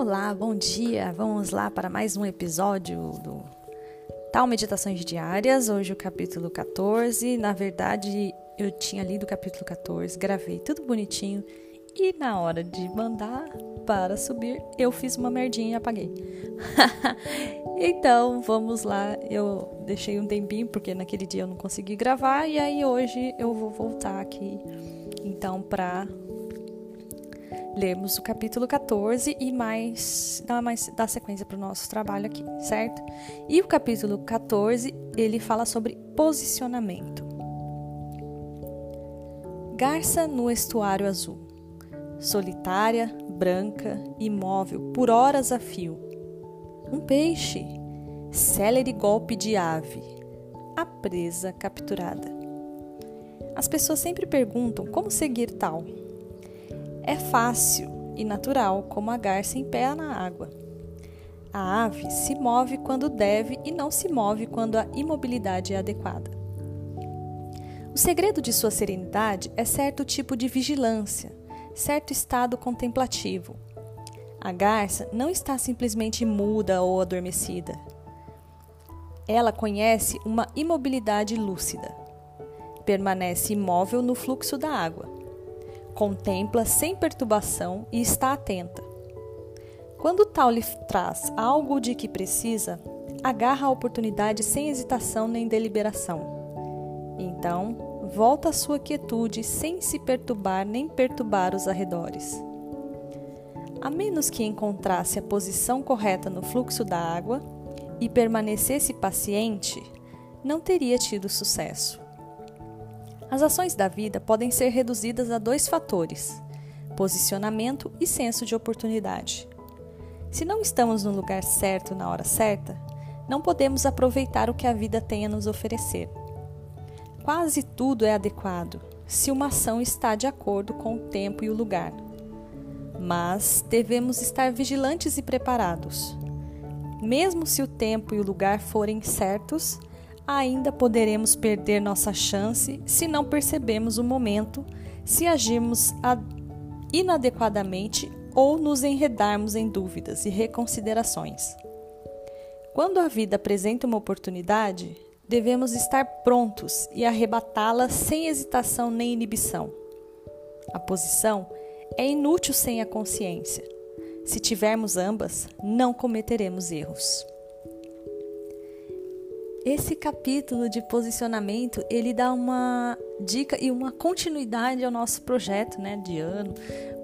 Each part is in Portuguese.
Olá, bom dia. Vamos lá para mais um episódio do Tal Meditações Diárias. Hoje o capítulo 14. Na verdade, eu tinha lido o capítulo 14, gravei tudo bonitinho e na hora de mandar para subir, eu fiz uma merdinha e apaguei. então, vamos lá. Eu deixei um tempinho porque naquele dia eu não consegui gravar e aí hoje eu vou voltar aqui então para lermos o capítulo 14 e mais dar, mais, dar sequência para o nosso trabalho aqui, certo? E o capítulo 14 ele fala sobre posicionamento. Garça no estuário azul, solitária, branca, imóvel, por horas a fio. Um peixe, célere golpe de ave, a presa capturada. As pessoas sempre perguntam como seguir tal é fácil e natural como a garça em pé na água. A ave se move quando deve e não se move quando a imobilidade é adequada. O segredo de sua serenidade é certo tipo de vigilância, certo estado contemplativo. A garça não está simplesmente muda ou adormecida. Ela conhece uma imobilidade lúcida. Permanece imóvel no fluxo da água contempla sem perturbação e está atenta. Quando tal lhe traz algo de que precisa, agarra a oportunidade sem hesitação nem deliberação. Então, volta à sua quietude sem se perturbar nem perturbar os arredores. A menos que encontrasse a posição correta no fluxo da água e permanecesse paciente, não teria tido sucesso. As ações da vida podem ser reduzidas a dois fatores: posicionamento e senso de oportunidade. Se não estamos no lugar certo na hora certa, não podemos aproveitar o que a vida tem a nos oferecer. Quase tudo é adequado se uma ação está de acordo com o tempo e o lugar. Mas devemos estar vigilantes e preparados. Mesmo se o tempo e o lugar forem certos, ainda poderemos perder nossa chance se não percebemos o momento, se agirmos inadequadamente ou nos enredarmos em dúvidas e reconsiderações. Quando a vida apresenta uma oportunidade, devemos estar prontos e arrebatá-la sem hesitação nem inibição. A posição é inútil sem a consciência. Se tivermos ambas, não cometeremos erros. Esse capítulo de posicionamento, ele dá uma dica e uma continuidade ao nosso projeto, né, de ano,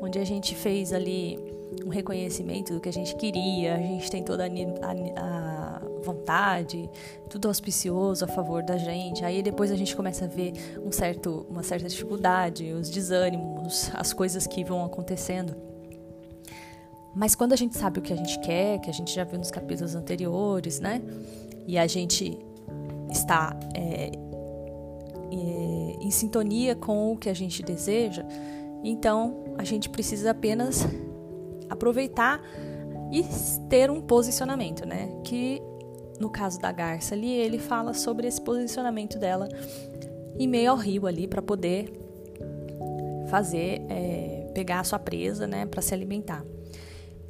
onde a gente fez ali um reconhecimento do que a gente queria, a gente tem toda a, a, a vontade, tudo auspicioso a favor da gente. Aí depois a gente começa a ver um certo, uma certa dificuldade, os desânimos, as coisas que vão acontecendo. Mas quando a gente sabe o que a gente quer, que a gente já viu nos capítulos anteriores, né? e a gente está é, é, em sintonia com o que a gente deseja, então a gente precisa apenas aproveitar e ter um posicionamento, né? Que no caso da garça ali, ele fala sobre esse posicionamento dela em meio ao rio ali para poder fazer, é, pegar a sua presa, né? Para se alimentar.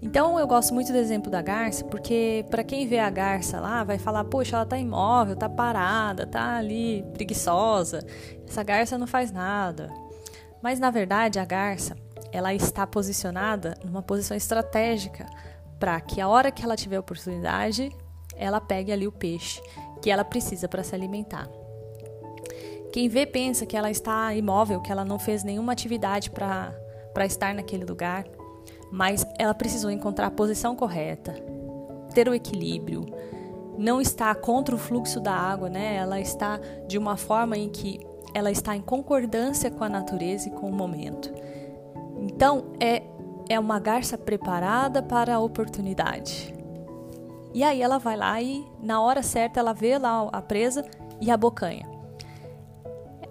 Então eu gosto muito do exemplo da garça, porque para quem vê a garça lá, vai falar: "Poxa, ela tá imóvel, tá parada, tá ali preguiçosa. Essa garça não faz nada". Mas na verdade, a garça, ela está posicionada numa posição estratégica para que a hora que ela tiver oportunidade, ela pegue ali o peixe que ela precisa para se alimentar. Quem vê pensa que ela está imóvel, que ela não fez nenhuma atividade para estar naquele lugar mas ela precisou encontrar a posição correta, ter o equilíbrio, não está contra o fluxo da água, né? Ela está de uma forma em que ela está em concordância com a natureza e com o momento. Então, é, é uma garça preparada para a oportunidade. E aí ela vai lá e, na hora certa, ela vê lá a presa e abocanha.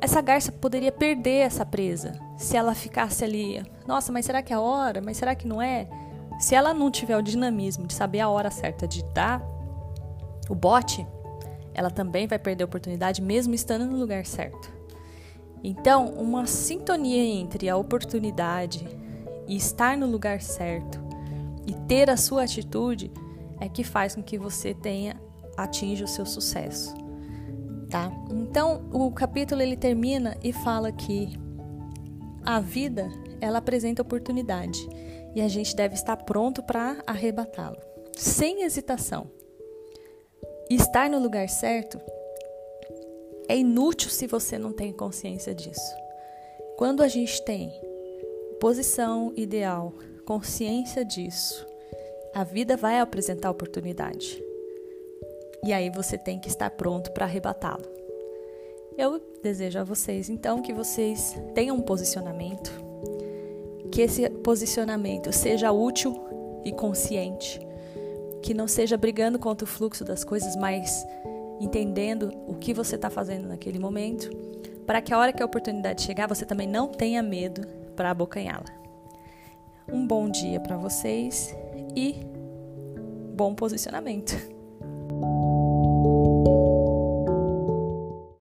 Essa garça poderia perder essa presa se ela ficasse ali. Nossa, mas será que é a hora? Mas será que não é? Se ela não tiver o dinamismo de saber a hora certa de dar o bote, ela também vai perder a oportunidade mesmo estando no lugar certo. Então, uma sintonia entre a oportunidade e estar no lugar certo E ter a sua atitude é que faz com que você tenha atinja o seu sucesso. Tá? Então, o capítulo ele termina e fala que a vida, ela apresenta oportunidade e a gente deve estar pronto para arrebatá-lo, sem hesitação. estar no lugar certo é inútil se você não tem consciência disso. Quando a gente tem posição ideal, consciência disso, a vida vai apresentar oportunidade. E aí você tem que estar pronto para arrebatá-lo. Eu desejo a vocês então que vocês tenham um posicionamento, que esse posicionamento seja útil e consciente, que não seja brigando contra o fluxo das coisas, mas entendendo o que você está fazendo naquele momento, para que a hora que a oportunidade chegar, você também não tenha medo para abocanhá-la. Um bom dia para vocês e bom posicionamento.